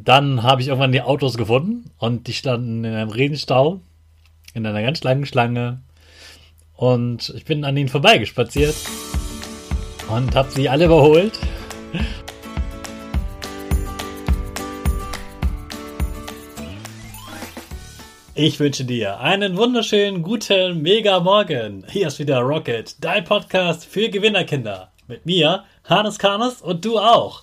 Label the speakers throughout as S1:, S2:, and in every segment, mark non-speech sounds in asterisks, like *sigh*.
S1: Dann habe ich irgendwann die Autos gefunden und die standen in einem Regenstau, in einer ganz langen Schlange. Und ich bin an ihnen vorbeigespaziert und habe sie alle überholt. Ich wünsche dir einen wunderschönen guten Mega Morgen. Hier ist wieder Rocket, dein Podcast für Gewinnerkinder. Mit mir, Hannes Karnes und du auch.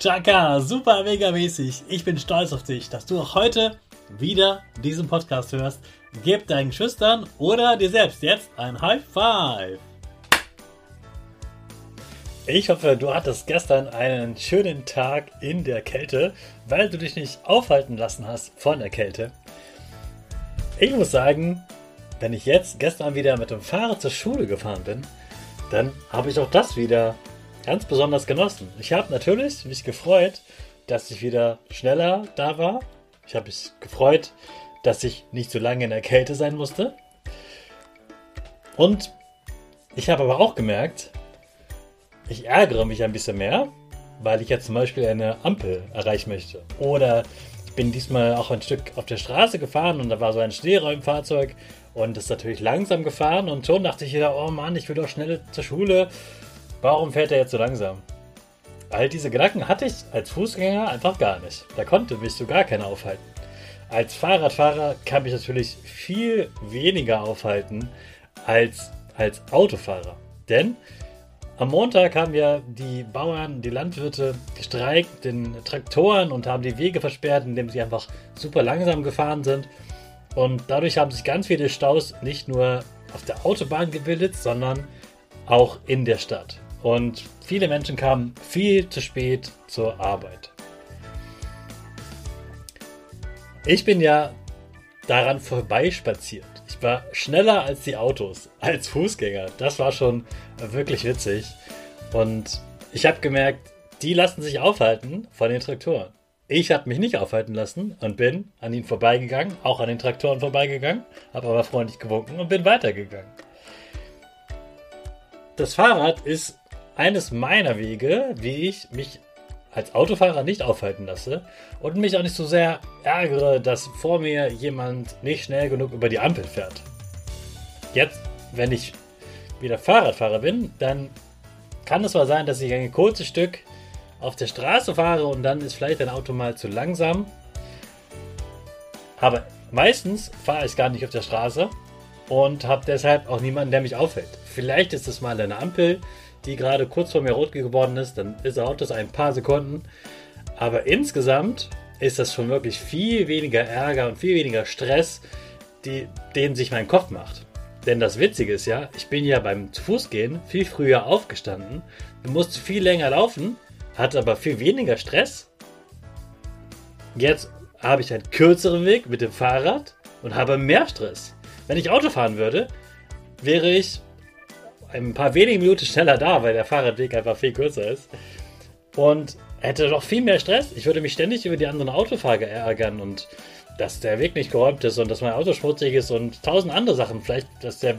S1: Chaka, super mega mäßig. Ich bin stolz auf dich, dass du auch heute wieder diesen Podcast hörst. Gib deinen Schüchtern oder dir selbst jetzt ein High Five. Ich hoffe, du hattest gestern einen schönen Tag in der Kälte, weil du dich nicht aufhalten lassen hast von der Kälte. Ich muss sagen, wenn ich jetzt gestern wieder mit dem Fahrrad zur Schule gefahren bin, dann habe ich auch das wieder ganz besonders genossen. Ich habe natürlich mich gefreut, dass ich wieder schneller da war. Ich habe mich gefreut, dass ich nicht so lange in der Kälte sein musste. Und ich habe aber auch gemerkt, ich ärgere mich ein bisschen mehr, weil ich jetzt zum Beispiel eine Ampel erreichen möchte. Oder ich bin diesmal auch ein Stück auf der Straße gefahren und da war so ein Schneeräumfahrzeug und ist natürlich langsam gefahren und schon dachte ich wieder, oh Mann, ich will doch schnell zur Schule Warum fährt er jetzt so langsam? All diese Gedanken hatte ich als Fußgänger einfach gar nicht. Da konnte mich so gar keiner aufhalten. Als Fahrradfahrer kann mich natürlich viel weniger aufhalten als als Autofahrer. Denn am Montag haben ja die Bauern, die Landwirte gestreikt, den Traktoren und haben die Wege versperrt, indem sie einfach super langsam gefahren sind. Und dadurch haben sich ganz viele Staus nicht nur auf der Autobahn gebildet, sondern auch in der Stadt. Und viele Menschen kamen viel zu spät zur Arbeit. Ich bin ja daran vorbeispaziert. Ich war schneller als die Autos, als Fußgänger. Das war schon wirklich witzig. Und ich habe gemerkt, die lassen sich aufhalten von den Traktoren. Ich habe mich nicht aufhalten lassen und bin an ihnen vorbeigegangen, auch an den Traktoren vorbeigegangen, habe aber freundlich gewunken und bin weitergegangen. Das Fahrrad ist eines meiner Wege, wie ich mich als Autofahrer nicht aufhalten lasse und mich auch nicht so sehr ärgere, dass vor mir jemand nicht schnell genug über die Ampel fährt. Jetzt, wenn ich wieder Fahrradfahrer bin, dann kann es zwar sein, dass ich ein kurzes Stück auf der Straße fahre und dann ist vielleicht ein Auto mal zu langsam. Aber meistens fahre ich gar nicht auf der Straße und habe deshalb auch niemanden, der mich aufhält. Vielleicht ist es mal eine Ampel, die gerade kurz vor mir rot geworden ist, dann ist auch das ein paar Sekunden. Aber insgesamt ist das schon wirklich viel weniger Ärger und viel weniger Stress, die, den sich mein Kopf macht. Denn das Witzige ist ja, ich bin ja beim Fußgehen viel früher aufgestanden, musste viel länger laufen, hatte aber viel weniger Stress. Jetzt habe ich einen kürzeren Weg mit dem Fahrrad und habe mehr Stress. Wenn ich Auto fahren würde, wäre ich ein paar wenige Minuten schneller da, weil der Fahrradweg einfach viel kürzer ist. Und hätte doch viel mehr Stress. Ich würde mich ständig über die anderen Autofahrer ärgern und dass der Weg nicht geräumt ist und dass mein Auto schmutzig ist und tausend andere Sachen. Vielleicht, dass der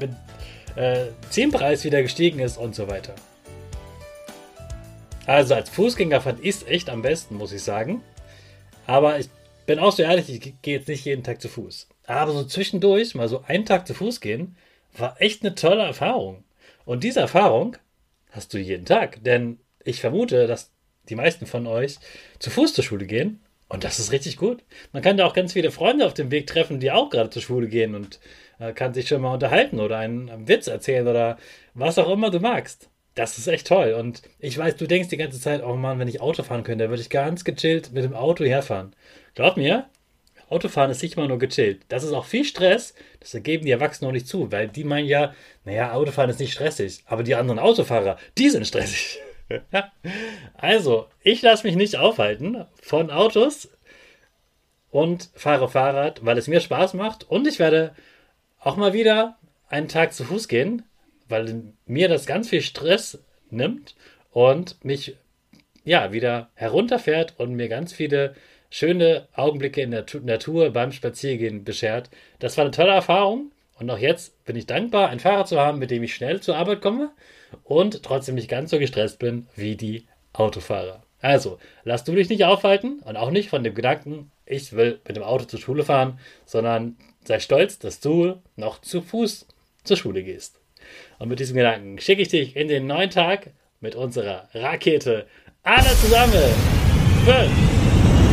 S1: äh, Zielpreis wieder gestiegen ist und so weiter. Also als Fußgänger fand ich es echt am besten, muss ich sagen. Aber ich bin auch so ehrlich, ich gehe jetzt nicht jeden Tag zu Fuß. Aber so zwischendurch, mal so einen Tag zu Fuß gehen, war echt eine tolle Erfahrung. Und diese Erfahrung hast du jeden Tag. Denn ich vermute, dass die meisten von euch zu Fuß zur Schule gehen. Und das ist richtig gut. Man kann da auch ganz viele Freunde auf dem Weg treffen, die auch gerade zur Schule gehen und äh, kann sich schon mal unterhalten oder einen, einen Witz erzählen oder was auch immer du magst. Das ist echt toll. Und ich weiß, du denkst die ganze Zeit, oh Mann, wenn ich Auto fahren könnte, würde ich ganz gechillt mit dem Auto herfahren. Glaub mir, Autofahren ist nicht immer nur gechillt. Das ist auch viel Stress. Das ergeben die Erwachsenen noch nicht zu, weil die meinen ja, naja, Autofahren ist nicht stressig. Aber die anderen Autofahrer, die sind stressig. *laughs* also, ich lasse mich nicht aufhalten von Autos und fahre Fahrrad, weil es mir Spaß macht. Und ich werde auch mal wieder einen Tag zu Fuß gehen, weil mir das ganz viel Stress nimmt und mich ja wieder herunterfährt und mir ganz viele schöne Augenblicke in der Natur beim Spaziergehen beschert. Das war eine tolle Erfahrung und auch jetzt bin ich dankbar, ein Fahrrad zu haben, mit dem ich schnell zur Arbeit komme und trotzdem nicht ganz so gestresst bin wie die Autofahrer. Also, lass du dich nicht aufhalten und auch nicht von dem Gedanken, ich will mit dem Auto zur Schule fahren, sondern sei stolz, dass du noch zu Fuß zur Schule gehst. Und mit diesem Gedanken schicke ich dich in den neuen Tag mit unserer Rakete. Alle zusammen! 5,